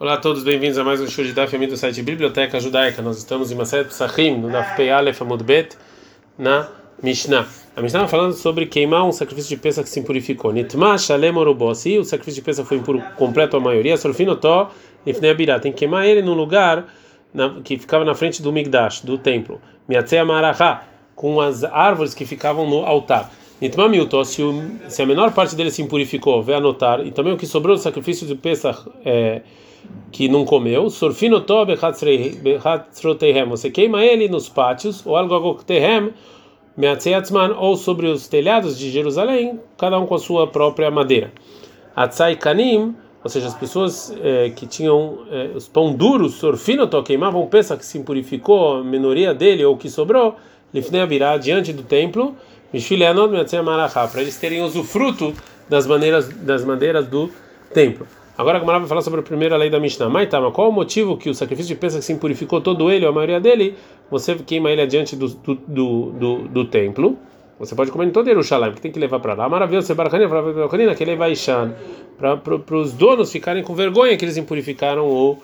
Olá a todos, bem-vindos a mais um show de Daf do site Biblioteca Judaica. Nós estamos em Maset Psachim, no Daf Pei Aleph Amud Bet, na Mishnah. A Mishnah está falando sobre queimar um sacrifício de peça que se impurificou. Nitma Shalem Orobossi, o sacrifício de peça foi impuro completo a maioria. Sorfinotó Nifnei Abirá, tem que queimar ele num lugar na, que ficava na frente do Migdash, do templo. Miatzea Marahá, com as árvores que ficavam no altar. Nitma Milto, se, se a menor parte dele se impurificou, vai anotar, e também o que sobrou do sacrifício de Pesach é, que não comeu, surfino tobe você queima ele nos pátios, ou algogotehem, meatzeatzman, ou sobre os telhados de Jerusalém, cada um com a sua própria madeira. Atzai kanim, ou seja, as pessoas é, que tinham é, os pão duros, surfino queimavam peça que se impurificou, a minoria dele, ou que sobrou, lifnei abirá, diante do templo, para eles terem usufruto das maneiras das madeiras do templo. Agora a Gamara vai falar sobre a primeira lei da Mishnah. Maitama, qual o motivo que o sacrifício de peça se impurificou todo ele, ou a maioria dele, você queima ele adiante do, do, do, do, do templo? Você pode comer em todo Jerusalém, que tem que levar para lá. Maravilha, você baracania, que ele vai para os donos ficarem com vergonha que eles impurificaram o,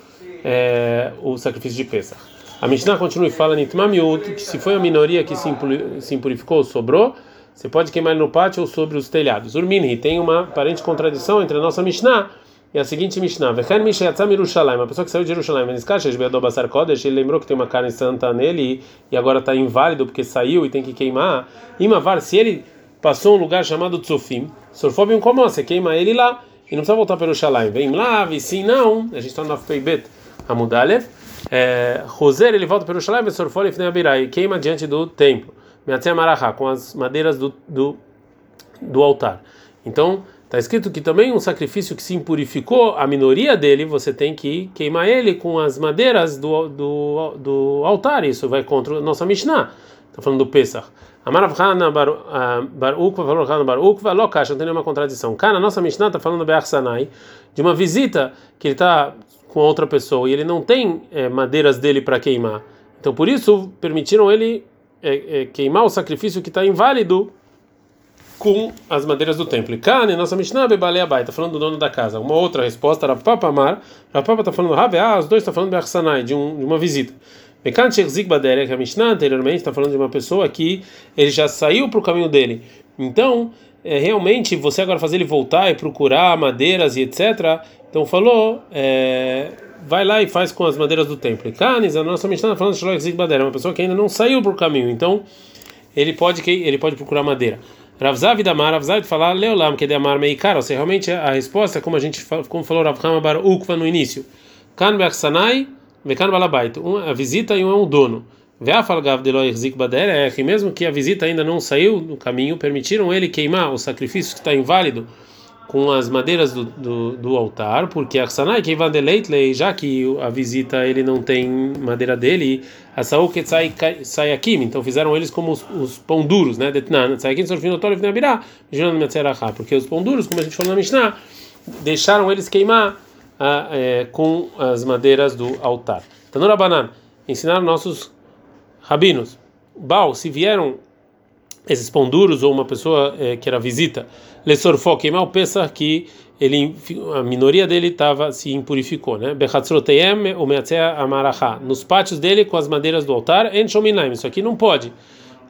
é, o sacrifício de peça. A Mishnah continua e fala que se foi a minoria que se impurificou, sobrou, você pode queimar ele no pátio ou sobre os telhados. Urmini tem uma aparente contradição entre a nossa Mishnah e a seguinte Mishnah, Mishayatzam Yerushalayim, a pessoa que saiu de Jerusalém, ele lembrou que tem uma carne santa nele e agora está inválido porque saiu e tem que queimar. Imavar, se ele passou um lugar chamado Tzufim, Surfobium como você queima ele lá e não precisa voltar para Jerusalém. Vem lá, sim não, a gente está no Feibet Amudalev. Roser, ele volta para Jerusalém, Surfol e queima diante do templo. Meatzem Marahá, com as madeiras do, do, do altar. Então, Está escrito que também um sacrifício que se impurificou, a minoria dele, você tem que queimar ele com as madeiras do, do, do altar. Isso vai contra a nossa Mishnah. Está falando do Pesach. Amaravhana Barukva, Valorhana Barukva, Lokash, não tem nenhuma contradição. Cara, a nossa Mishnah está falando do Sanai, de uma visita que ele está com outra pessoa e ele não tem é, madeiras dele para queimar. Então, por isso, permitiram ele é, é, queimar o sacrifício que está inválido com as madeiras do templo. Kane, nossa Mishnah, Bebale Abai, está falando do dono da casa. Uma outra resposta era Papa Amar, Papa está falando Rabe, ah, os dois estão falando de Arsanai, de, um, de uma visita. Mekan Shechzik Badere, que a Mishnah anteriormente está falando de uma pessoa que ele já saiu para o caminho dele. Então, é, realmente, você agora fazer ele voltar e procurar madeiras e etc. Então, falou, é, vai lá e faz com as madeiras do templo. Kanes, a nossa Mishnah está falando de Shechzik Badere, uma pessoa que ainda não saiu para o caminho. Então, ele pode, ele pode procurar madeira. Ravzav Damar, Ravzav falar Leolam, que é de Amar Meikar, ou seja, realmente a resposta, como a gente como falou Rav Bar Ukva no início, Kan Sanai, Vekan Balabait, a visita e um é um dono. Veafalgav é que mesmo que a visita ainda não saiu no caminho, permitiram ele queimar o sacrifício que está inválido com as madeiras do, do, do altar, porque a Sanai que vai deleitlei, já que a visita ele não tem madeira dele, a Saul que sai sai aqui, então fizeram eles como os, os pão duros, né? Porque os pão duros, como a gente falou na Mishnah, deixaram eles queimar ah, é, com as madeiras do altar. Tanura Banan, ensinaram nossos rabinos. Baal, se vieram esses pão duros ou uma pessoa é, que era visita, lesorfó, queimar o Pesach que ele, a minoria dele tava, se impurificou, né? Bechatzroteyem o amaracha, nos pátios dele com as madeiras do altar, enchominaim, isso aqui não pode,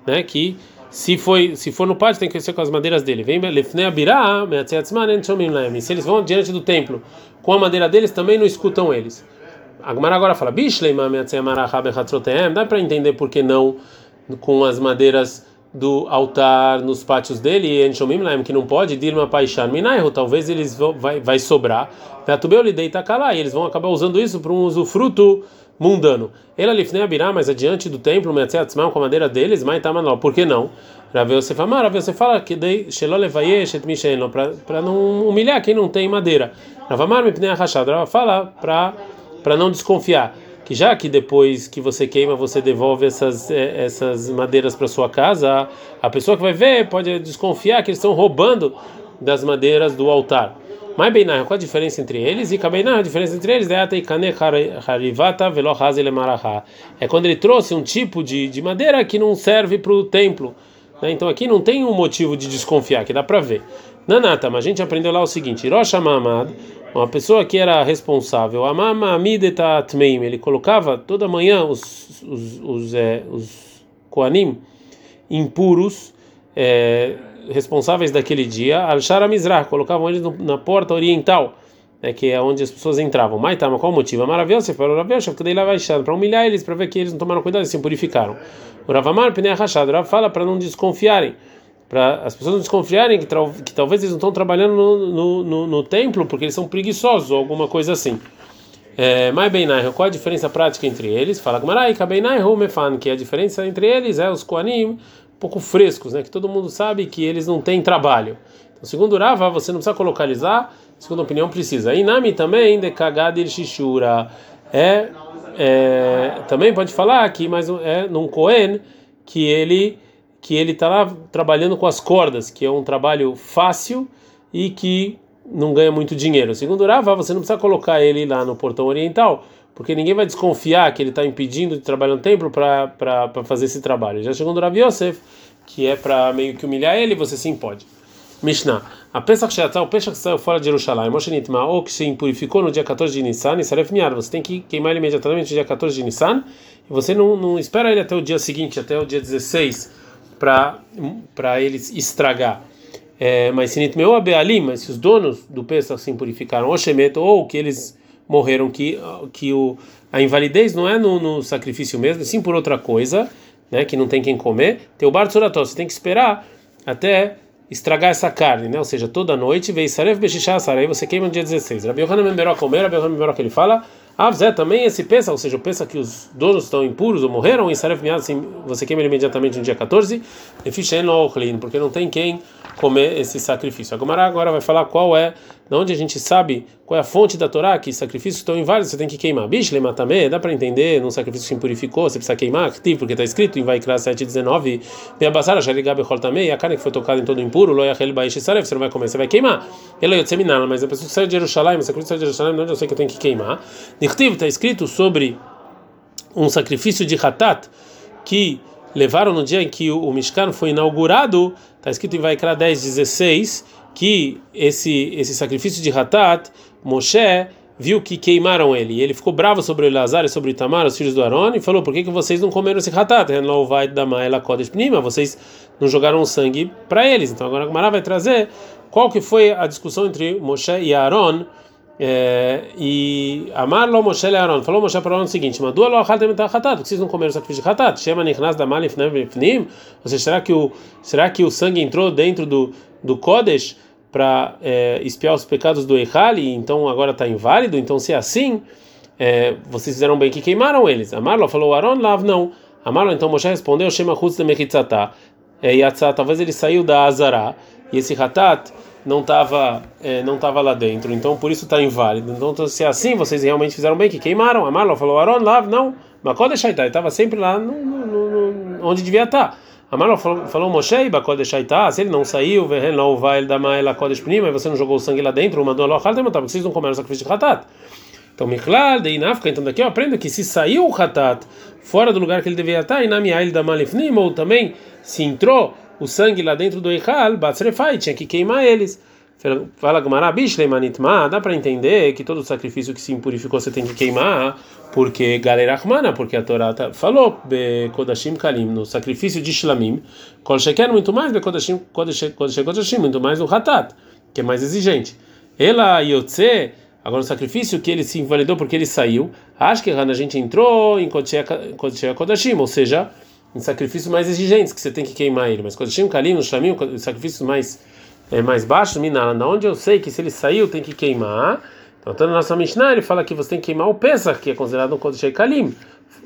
né? Que se foi se for no pátio tem que ser com as madeiras dele. Vem lefnei abirá, meatzeatzman enchominaim. Se eles vão diante do templo com a madeira deles, também não escutam eles. A Gemara agora fala, bishleima meatzeamaracha bechatzroteyem, dá para entender por que não com as madeiras do altar nos pátios dele, que não pode, Dilma Paixan Minaihu, talvez eles vão, vai, vai sobrar, Vatubeu Lidei Takalá, e eles vão acabar usando isso para um usufruto mundano. Ela lifnei abirá, mas adiante do templo, Metzeatzmão, com a madeira deles, mas Tamanó, por que não? Ravel você fala, Ravel você fala que dei Shelolevayesh et Misheno, para não humilhar quem não tem madeira. Ravamar me pnei rachado, fala para não desconfiar que já que depois que você queima você devolve essas eh, essas madeiras para sua casa, a pessoa que vai ver pode desconfiar que eles estão roubando das madeiras do altar. Mas bem qual a diferença entre eles? E Kabeinar, a diferença entre eles é É quando ele trouxe um tipo de, de madeira que não serve para o templo. Né? Então aqui não tem um motivo de desconfiar, que dá para ver. Nanata, mas a gente aprendeu lá o seguinte: Rocha Mamad, uma pessoa que era responsável, amama amideta ele colocava toda manhã os os os, é, os koanim impuros é, responsáveis daquele dia, al shara mizrah, colocavam eles na porta oriental, né, que é onde as pessoas entravam. Mas tá, mas qual o motivo? Maravilhoso, você falou Rav porque daí lá vai para humilhar eles, para ver que eles não tomaram cuidado e se purificaram. O Ravamar, Pnei Rachado, Rav fala para não desconfiarem para as pessoas não desconfiarem que, que, talvez eles não estão trabalhando no, no, no, no, templo porque eles são preguiçosos ou alguma coisa assim. É, Mai Beinai, qual a diferença prática entre eles? Fala Gmarai, Kabeinai, Mefan, que a diferença entre eles é os Koanim um pouco frescos, né? Que todo mundo sabe que eles não têm trabalho. Então, segundo Rava, você não precisa colocalizar, segundo a opinião, precisa. Inami também, de Kagadir Shishura, é, é, também pode falar que mais é num Kohen que ele que ele está lá trabalhando com as cordas, que é um trabalho fácil e que não ganha muito dinheiro. Segundo Rava, você não precisa colocar ele lá no portão oriental, porque ninguém vai desconfiar que ele está impedindo de trabalhar no templo para fazer esse trabalho. Já segundo Rav Yosef, que é para meio que humilhar ele, você sim pode. Mishnah. A Pesach Sheatzah, o Pesach que saiu fora de Jerusalém, Moshe ou que se impurificou no dia 14 de Nissan, e Saref Miar, você tem que queimar ele imediatamente no dia 14 de Nissan, e você não, não espera ele até o dia seguinte, até o dia 16, para eles estragar. É, mas se nitmeu abealim, mas se os donos do Pesach se impurificaram, ou shemet, ou que eles morreram, que, que o, a invalidez não é no, no sacrifício mesmo, sim por outra coisa, né, que não tem quem comer, tem o bar tzorató, você tem que esperar até estragar essa carne, né? Ou seja, toda noite, veio sarev bechishá sarai, você queima no dia 16. Rabi Yohanan Memberó comer, Rabi Yohanan Memberó que ele fala, Avzé também esse pensa, ou seja, pensa que os donos estão impuros ou morreram, em Saref Miad, você queima ele imediatamente no dia 14, porque não tem quem comer esse sacrifício. A agora vai falar qual é, de onde a gente sabe qual é a fonte da Torá, que sacrifícios estão inválidos, você tem que queimar. Bicho, também, dá para entender, num sacrifício que impurificou, você precisa queimar, porque está escrito em Vaikra 7,19, Beabazara, Shaligabe também, a carne que foi tocada em todo impuro, Loyachel Baish Saref, você não vai comer, você vai queimar. Ele é seminário, mas a pessoa que sai de Jerusalém, o sacrifício sai de Jerusalém, onde eu sei que eu tenho que queimar. Nichtiv está escrito sobre um sacrifício de Hatat que levaram no dia em que o Mishkan foi inaugurado, está escrito em Vaikra 10, 16, que esse, esse sacrifício de Hatat, Moshe viu que queimaram ele. Ele ficou bravo sobre Elazar e sobre Itamar, os filhos do Aaron, e falou: Por que, que vocês não comeram esse Hatat? Vocês não jogaram sangue para eles. Então agora a Gemara vai trazer qual que foi a discussão entre Moshe e Aaron é, e Amar lo Moshe le Aaron falou Moshe para Aaron o seguinte: Madua lo achaltem et hatat? Vocês não comeram sacrifício de hatat? Shema nichnas da malif nevim? Ou seja, será que o será que o sangue entrou dentro do do kodesh para é, espiar os pecados do Eichali? Então agora está inválido? Então se é assim, é, vocês fizeram bem que queimaram eles. Amar lo falou Aaron lav não. Amar lo então Moshe respondeu Shema chutz de. É, talvez ele saiu da Azara e esse hatat não estava é, não tava lá dentro, então por isso está inválido. Então, se é assim, vocês realmente fizeram bem, que queimaram. A falou, Aaron, lá, não, Bakode Shaitai, estava sempre lá no, no, no, onde devia estar. Tá. A falou, falou Moshe, Bakode Shaitai, se ele não saiu, não vai dar mais lá Kodesh Pnima, você não jogou o sangue lá dentro, mandou lá, vocês não comeram o sacrifício de Hatat. Então, Miklal, de Inafka, então daqui eu aprendo que se saiu o Hatat fora do lugar que ele devia estar, Inamiail da Malifnim, ou também se entrou o sangue lá dentro do Eichal, Batsrefai, tinha que queimar eles. Fala Gumara, Bishleimanitma, dá para entender que todo sacrifício que se impurificou você tem que queimar, porque Galera Rahmana, porque a Torá tá, falou, Kodashim Kalim, no sacrifío de Shlamim, Kol muito mais, Kodashim, Kodashim, muito mais no Hatat, que é mais exigente. Ela Yotze, agora o sacrifício que ele se invalidou porque ele saiu, acho que a gente entrou em Kodashim, ou seja, em sacrifícios mais exigentes, que você tem que queimar ele. Mas Kodashim Kalim, no Shlamim, sacrifícios mais, é, mais baixos, Minala, da onde eu sei que se ele saiu tem que queimar. Então, na nossa Mishnah, ele fala que você tem que queimar o Pesach, que é considerado um Kodashim Kalim.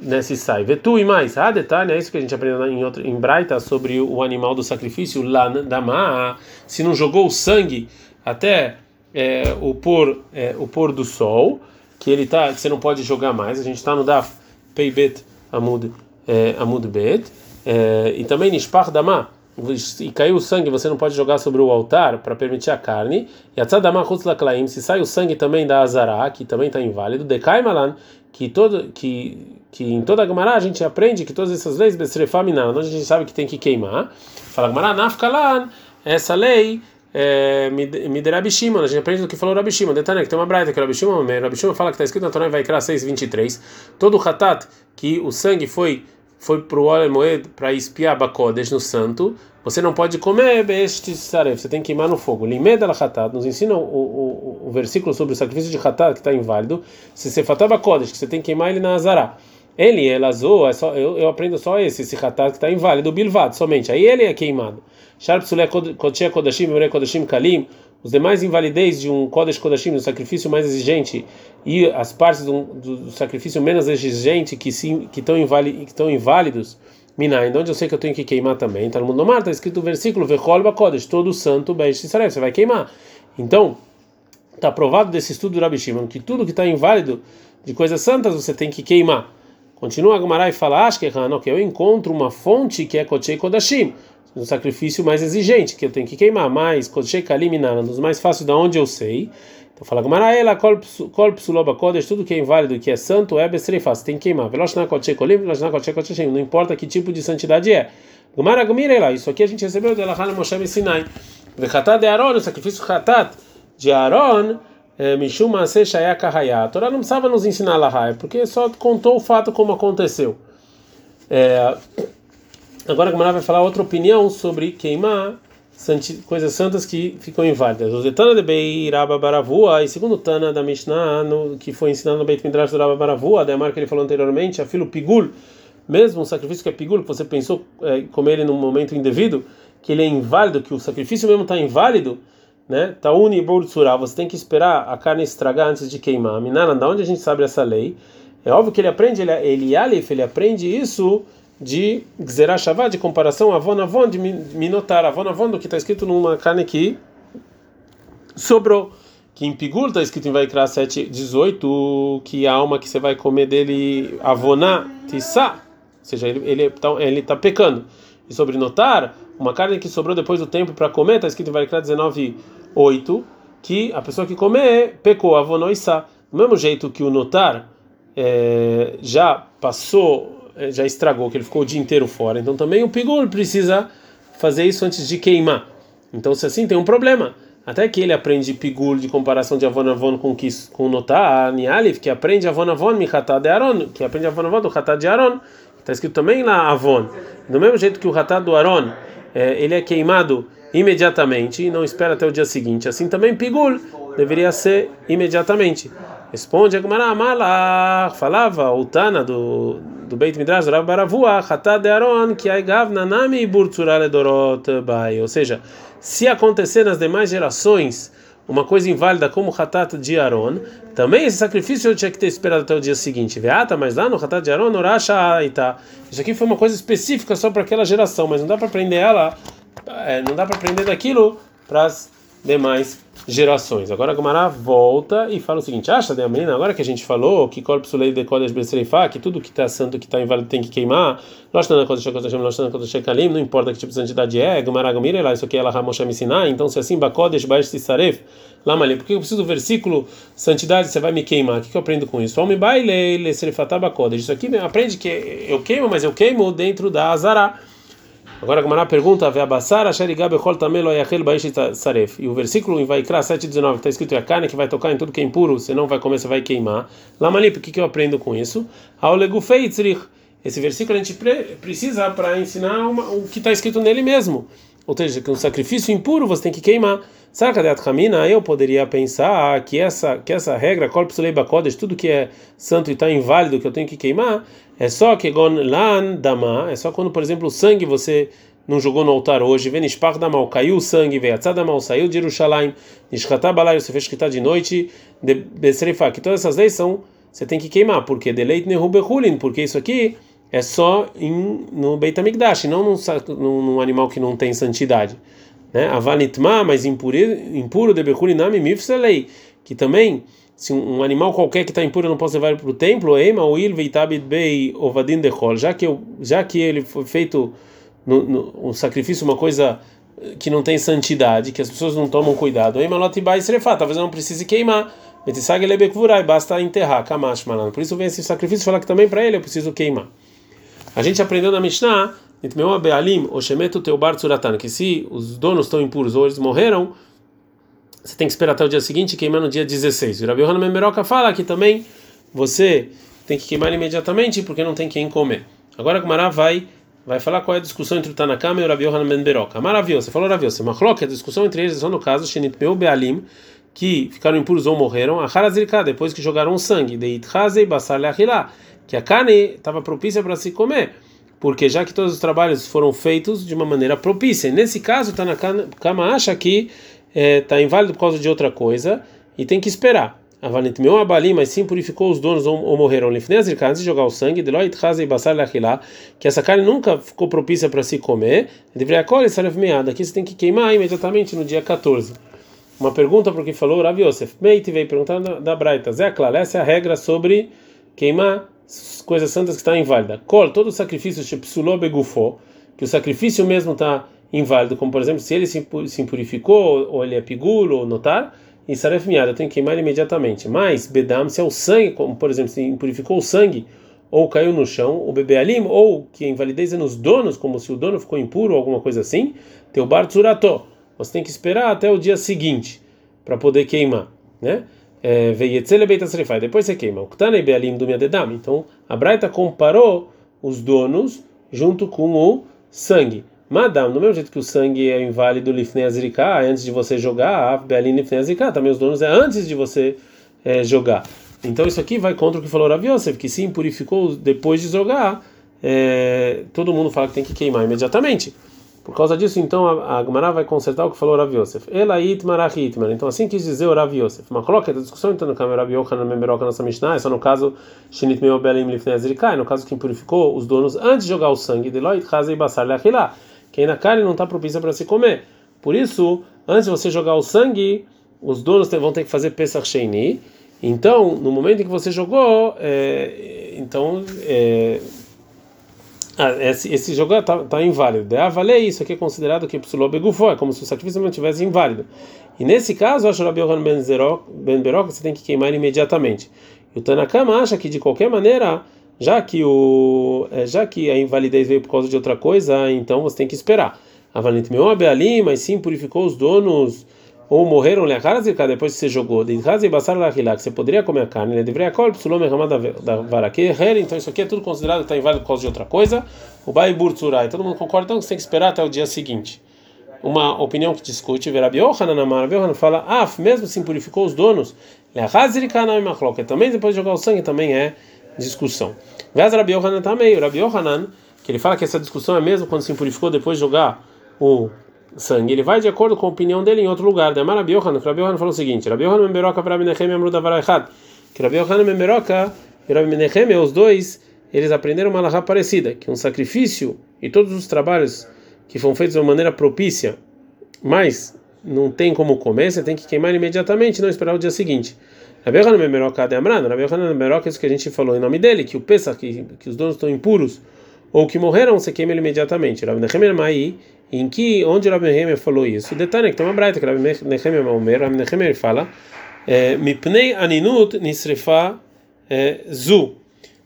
Né, se sai. Vetu e mais. Ah, detalhe, é isso que a gente aprendeu em, outro, em Braita sobre o animal do sacrifício, lá da Maa. Se não jogou o sangue até é, o, pôr, é, o pôr do sol, que ele tá, que você não pode jogar mais. A gente está no Daf Peibet Amud é, Amud Bet, é, e também Nishpach Dama, e caiu o sangue, você não pode jogar sobre o altar para permitir a carne. E Atzadama Laklaim, se sai o sangue também da Azara, que também está inválido, Dekai Malan, que, todo, que, que em toda a Gemara a gente aprende que todas essas leis, Besrefa onde a gente sabe que tem que queimar. Fala Gemara, Nafkalan, essa lei é, Miderabi Shimon, a gente aprende do que falou Rabi Shimon. Detalhe que tem uma braita que Rabi Shimon, Rabi Shimon fala que está escrito na Torá vai criar 6:23. Todo hatat que o sangue foi foi para o óleo moed para espiar Bakodesh no santo, você não pode comer saref, você tem que queimar no fogo. Limed al hatat nos ensina o, o, o, versículo sobre o sacrifício de hatat que está inválido. Se você fatava Kodesh, que você tem que queimar ele na Azará. Ele, elazou, é só, eu, eu aprendo só esse, esse hatat que está inválido, bilvad, somente. Aí ele é queimado. Sharp Sule Kodashim, Kodashim Kalim, os demais invalidez de um Kodesh Kodashim, um sacrifício mais exigente, e as partes do, do, sacrifício menos exigente que sim, que estão invali, inválidos, Minai, onde eu sei que eu tenho que queimar também. Está no mundo mar, está escrito o versículo Vechol Bakodesh, todo santo Israel, você vai queimar. Então, está provado desse estudo do Rabi Shimon que tudo que está inválido de coisas santas você tem que queimar. Continua a Gumarai e fala, acho que eu encontro uma fonte que é Kochei Kodashim, um sacrifício mais exigente, que eu tenho que queimar mais, um dos mais fáceis da onde eu sei. Então fala Gumaraela, Kol Psuloba Kodesh, tudo que é inválido, que é santo, é Besreifa, você tem que queimar. Não importa que tipo de santidade é. Gumara Gumirela, isso aqui a gente recebeu de Elahana Moshe Sinai. Vechatat de Aaron, o sacrifício Chatat de Aaron, é, Mishum Maaseh Shayak A Torá não precisava nos ensinar Lahai, porque só contou o fato como aconteceu. É, agora a Gemara vai falar outra opinião sobre queimar coisas santas que ficam inválidas. O Zetana de Beiraba Baravua, e segundo o Tana da Mishnah, no, que foi ensinado no Beit Midrash do Rabba Baravua, da marca que ele falou anteriormente, a filo pigul, mesmo um sacrifício que é pigul, que você pensou é, comer ele num momento indevido, que ele é inválido, que o sacrifício mesmo está inválido, né? Tauni Bortsura, você tem que esperar a carne estragar antes de queimar. Minana, da onde a gente sabe essa lei? É óbvio que ele aprende, ele, ele Alif, ele aprende isso de Gzerah Shavá, de comparação Avon Avon, de Minotar, Avon Avon, do que está escrito numa carne que sobrou. Que em Pigur está escrito em Vaikra 7, 18, que a alma que você vai comer dele, Avoná, Tissá, ou seja, ele está ele, tá, ele tá pecando. E sobre Notar, uma carne que sobrou depois do tempo para comer, está escrito em Vaikra 19, 8, que a pessoa que comer pecou, avonoissá. Do mesmo jeito que o notar é, já passou, é, já estragou, que ele ficou o dia inteiro fora. Então também o pigul precisa fazer isso antes de queimar. Então se assim tem um problema. Até que ele aprende pigul de comparação de avonavon com que com notar, nialif, que aprende avonavon michatá de Aaron, que aprende avonavon do hatá de Aaron. Está escrito também lá avon. Do mesmo jeito que o hatá do Aaron, é, ele é queimado imediatamente e não espera até o dia seguinte. Assim também Pigul deveria ser imediatamente. Responde a Gemara falava o Tana do, do Beit Midrash, Rav Baravua, Hatad de Aaron, que Nanami Burtzurale Dorot Bai. Ou seja, se acontecer nas demais gerações uma coisa inválida como o Hatat de Aaron, também esse sacrifício eu tinha que ter esperado até o dia seguinte. Veata, mas lá no Hatat de Aaron, Orasha Aita. Isso aqui foi uma coisa específica só para aquela geração, mas não dá para aprender ela é, não dá para aprender daquilo para as demais gerações. Agora a Gamara volta e fala o seguinte: acha, de menina, agora que a gente falou que corpus lei de besreifá, que tudo que está santo, que está inválido tem que queimar, não importa que tipo de santidade é, Gamara Gamira lá, isso aqui é ela Ramosha me ensinar, então se assim, bakodesh baesh tisaref, lá malê, porque eu preciso do versículo santidade, você vai me queimar, o que, eu aprendo com isso? Homem baile, isso aqui aprende que eu queimo, mas eu queimo dentro da azará. Agora a Gamara pergunta: E o versículo em Vaikra 7,19 está escrito: a carne que vai tocar em tudo que é impuro, você não vai comer, você vai queimar. Lamalip, o que, que eu aprendo com isso? Esse versículo a gente precisa para ensinar uma, o que está escrito nele mesmo. Ou seja, que um sacrifício impuro você tem que queimar. Sarkadat Hamina, eu poderia pensar que essa, que essa regra, Korpus Leiba tudo que é santo e está inválido que eu tenho que queimar, é só que dama, é só quando, por exemplo, o sangue você não jogou no altar hoje, venishpach damal, caiu o sangue, veatzad mal saiu de Jerusalém, nishkatá balai, você fez quitar de noite, besrefa, que todas essas leis são, você tem que queimar, porque deleit nehubehulin, porque isso aqui é só em, no Beit HaMikdash, não num, num, num, animal que não tem santidade. Né? Mas impuro, impuro de Bechulinami mifselei, que também se um, animal qualquer que está impuro eu não posso levar para o templo, já que eu, já que ele foi feito no, no, um sacrifício uma coisa que não tem santidade, que as pessoas não tomam cuidado, talvez eu não precise queimar, basta enterrar. Por isso vem esse sacrifício falar que também para ele eu preciso queimar. A gente aprendeu na Mishnah que se os donos estão impuros ou eles morreram, você tem que esperar até o dia seguinte e queimar no dia 16. O Rabi Yohanan Memberoca fala que também você tem que queimar imediatamente porque não tem quem comer. Agora o Mará vai vai falar qual é a discussão entre o Tanakama e o Rabi Yohanan Memberoca. Maravilhoso, você falou Rabi você Machlok, a discussão entre eles é só no caso Shenitmeu Bealim, que ficaram impuros ou morreram, a Harazirka, depois que jogaram sangue, de Itchazei Basar Leachilá, que a carne estava propícia para se comer porque já que todos os trabalhos foram feitos de uma maneira propícia. Nesse caso, está na cama acha que está é, inválido por causa de outra coisa e tem que esperar. A valente meu abali, mas sim purificou os donos ou, ou morreram. Lifnez antes de jogar o sangue, Deloit Haza e Basar que essa carne nunca ficou propícia para se comer. Deveria colher saref meada. Aqui você tem que queimar imediatamente no dia 14. Uma pergunta para o que falou Rav Yosef. Meite veio perguntar da, da Braita. Zé claro, essa é a regra sobre queimar coisas santas que está inválida. Col, todo sacrifício begufó, que o sacrifício mesmo está inválido, como por exemplo, se ele se impurificou, ou ele é pigulo, ou notar, e saref miada, tem que queimar ele imediatamente. Mas, bedam, se é o sangue, como por exemplo, se impurificou o sangue, ou caiu no chão, o bebê alim, ou que a invalidez é nos donos, como se o dono ficou impuro ou alguma coisa assim, teu bar tsurató. Você tem que esperar até o dia seguinte para poder queimar, né? É, depois você queima. Então, a Braita comparou os donos junto com o sangue. Madam, do mesmo jeito que o sangue é inválido lifnei azrika, antes de você jogar, bealim lifnei azrika, também os donos é antes de você é, jogar. Então isso aqui vai contra o que falou Rav que se impurificou depois de jogar, é, todo mundo fala que tem que queimar imediatamente. Por causa disso, então, a, a vai consertar o que falou Rav Yosef. Elait marachitmer. Então, assim quis dizer o Rav Yosef. Mas coloca a discussão, então, no caso Rav Yochanan Memeroca, nossa Mishnah, é só no caso Shinit Meo Belim Lifnei Azrikai, no caso que purificou os donos antes de jogar o sangue, de Loit Hazei Basar Leachilá, que na carne não está propícia para se comer. Por isso, antes de você jogar o sangue, os donos vão ter que fazer Pesach Sheini. Então, no momento em que você jogou, é, então, é, ah, esse, esse jogo está tá inválido. De avale, isso aqui é considerado que psulou begufó, é como se o sacrifício não tivesse inválido. E nesse caso, acho Rabi Yohan ben Berok, você tem que queimar imediatamente. E o Tanakama acha que de qualquer maneira, já que o é, já que a invalidez veio por causa de outra coisa, então você tem que esperar. A valente meu ali, mas sim purificou os donos. Ou morreram depois que você jogou, de e basar que você poderia comer a carne, ele deveria comer psulome da varaque, então isso aqui é tudo considerado que está inválido por causa de outra coisa, o bai burtsurai, todo mundo concorda, então você tem que esperar até o dia seguinte. Uma opinião que discute, Rabi Yohanan Amar, Yohanan fala, ah, mesmo se purificou os donos, também depois de jogar o sangue também é discussão. Vez Rabi Yohanan também, o Rabi Yohanan, que ele fala que essa discussão é mesmo quando se purificou depois de jogar o sangue. Ele vai de acordo com a opinião dele em outro lugar. Da Rabi Yohanan, Rabi Yohanan falou o seguinte: Rabi Yohanan Memberoca para Rabi Nechem Amru Davar Echad. Que Rabi Yohanan Memberoca e Rabi Nechem, os dois, eles aprenderam uma alahá parecida, que um sacrifício e todos os trabalhos que foram feitos de uma maneira propícia, mas não tem como comer, você tem que queimar imediatamente, não esperar o dia seguinte. Rabi Yohanan Memberoca de Amran, Rabi Yohanan Memberoca, isso que a gente falou em nome dele, que o peça que, que os donos estão impuros ou que morreram, você queima ele imediatamente. Rabi Nechem Mai em que onde Rabi Nehemia falou isso? Detalhe que tem uma braita que Rabi Nehemia Maomer, Rabi Nehemia fala é, Mipnei aninut nisrefa é, zu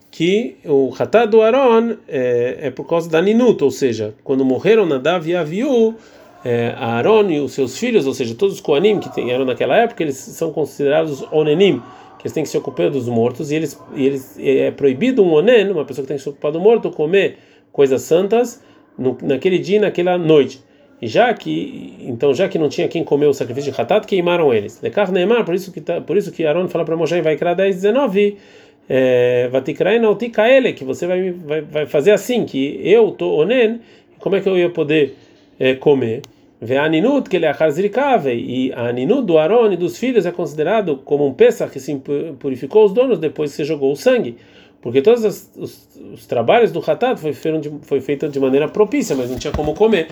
que o Hatá do Aaron é, é, por causa da aninut, ou seja, quando morreram Nadav e Aviú, é, Aaron e os seus filhos, ou seja, todos os Koanim que eram naquela época, eles são considerados Onenim, que eles têm que se ocupar dos mortos, e eles, e eles é proibido um Onen, uma pessoa que tem que se ocupar do morto, comer coisas santas no, naquele dia, naquela noite. E já que então já que não tinha quem comer o sacrifício de Hatat, queimaram eles. Lekar Neymar, por isso que tá, por isso que Aaron fala para Moshe vai criar 10, 19, é, ele que você vai, vai, vai fazer assim que eu tô onen, como é que eu ia poder é, comer? Ve aninut que ele é e a aninut do Aaron e dos filhos é considerado como um peça que se purificou os donos depois que você jogou o sangue. Porque todos os, os, os trabalhos do Hatat foi, foi feito de maneira propícia, mas não tinha como comer.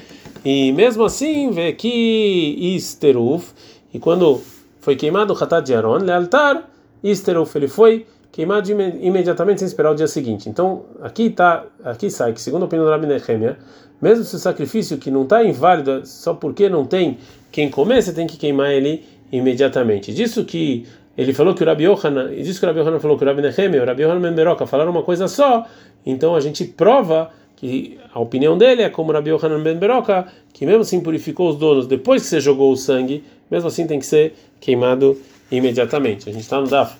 E mesmo assim, vê que Isteruf, e quando foi queimado o Hatat de Aaron, altar, Isteruf, ele foi queimado imediatamente sem esperar o dia seguinte. Então, aqui tá, aqui sai que segundo a opinião do Rabi Nehemia, mesmo se o sacrifício que não está inválido só porque não tem quem comer, você tem que queimar ele imediatamente. Disso que ele falou que o Rabi Yohanan, e disse que o Rabi Yohanan falou que o Rabi Nehemia, o Rabi Yohanan Memberoca falaram uma coisa só, então a gente prova que a opinião dele é como Rabi Yohanan ben Beroka, que mesmo assim purificou os donos depois que você jogou o sangue, mesmo assim tem que ser queimado imediatamente. A gente está no Daf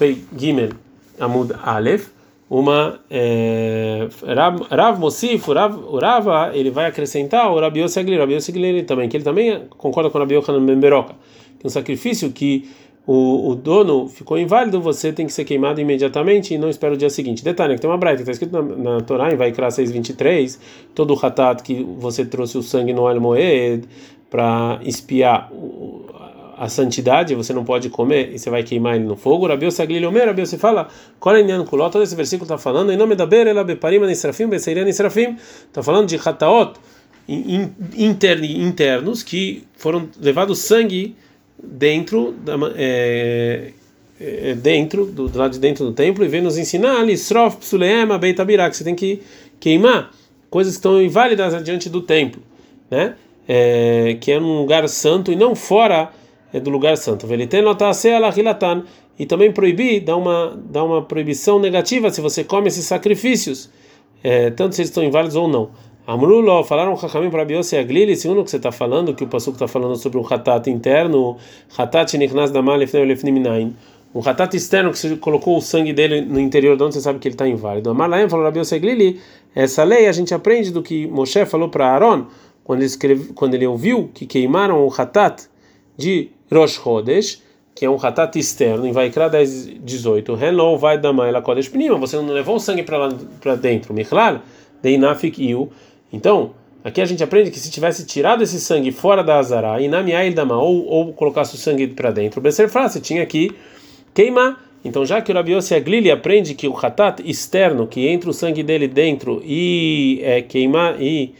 Pei Gimel Amud Aleph, uma é, Rav, Rav Mosif, Rav, Rava, ele vai acrescentar o Rabi Yossi Agli, Rabi Yossi Agli também, que ele também concorda com o Rabi Yohanan ben Beroka, que um sacrifício que o, o, dono ficou inválido, você tem que ser queimado imediatamente e não espera o dia seguinte. Detalhe, que tem uma braita, está escrito na, na Torá, em Vaikra 6.23, todo o ratat que você trouxe o sangue no Al-Moed para espiar a santidade, você não pode comer e você vai queimar ele no fogo. Rabiu Saglil Omer, Rabiu se fala, Korenian Kuló, todo esse versículo está falando, em nome da Beira, Beparima Nisrafim, Beseirian Nisrafim, está falando de rataot internos que foram levados sangue dentro da, é, é, dentro do, do, lado de dentro do templo e vem nos ensinar Lisrof Psuleema Beitabirá que você tem que queimar coisas que estão inválidas adiante do templo, né? É, que é num lugar santo e não fora é, do lugar santo. E também proibir, dá uma, dá uma proibição negativa se você come esses sacrifícios, é, tanto se eles estão inválidos ou não. Amrulo, falaram Hakamim para Biose Aglili, segundo o que você está falando, que o Passuco está falando sobre um hatat interno, hatat nichnas da lefnim um hatat externo que você colocou o sangue dele no interior de onde você sabe que ele está inválido. Amalaem falou para Biose Aglili, essa lei a gente aprende do que Moshe falou para Aaron, quando ele, escreve, quando ele ouviu que queimaram o hatat de Rosh Chodesh, que é um hatat externo, em Vaikra 10, 18, Hello, vai da Maila Kodesh Pnima, você não levou o sangue para dentro, Michlal, Deinafik Iu, então, aqui a gente aprende que se tivesse tirado esse sangue fora da Azará, Inamiail Dama, ou, ou colocasse o sangue para dentro, Besser você tinha que queimar. Então, já que o Rabi Aglili aprende que o hatat externo, que entra o sangue dele dentro e é, queimar, e,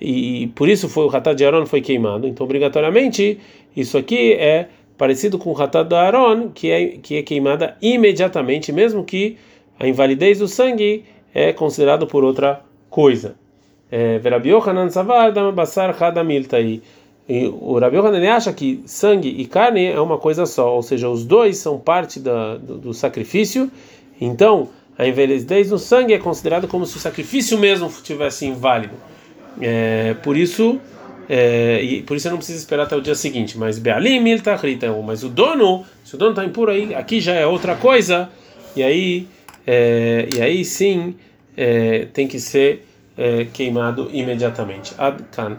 e por isso foi o hatat de Aaron foi queimado, então obrigatoriamente isso aqui é parecido com o hatat da Aaron, que é, que é queimada imediatamente, mesmo que a invalidez do sangue é considerado por outra coisa. É, Verabi Yohanan Savar Basar Hadamiltai. E o Rabi Yohanan acha que sangue e carne é uma coisa só, ou seja, os dois são parte da, do, do sacrifício. Então, a invalidez no sangue é considerado como se o sacrifício mesmo tivesse inválido. É, por isso, é, e por isso eu não preciso esperar até o dia seguinte. Mas Bealim Miltachrita, mas o dono, se o dono está impuro aí, aqui já é outra coisa. E aí, é, e aí sim, é, tem que ser é, queimado imediatamente. Adkan.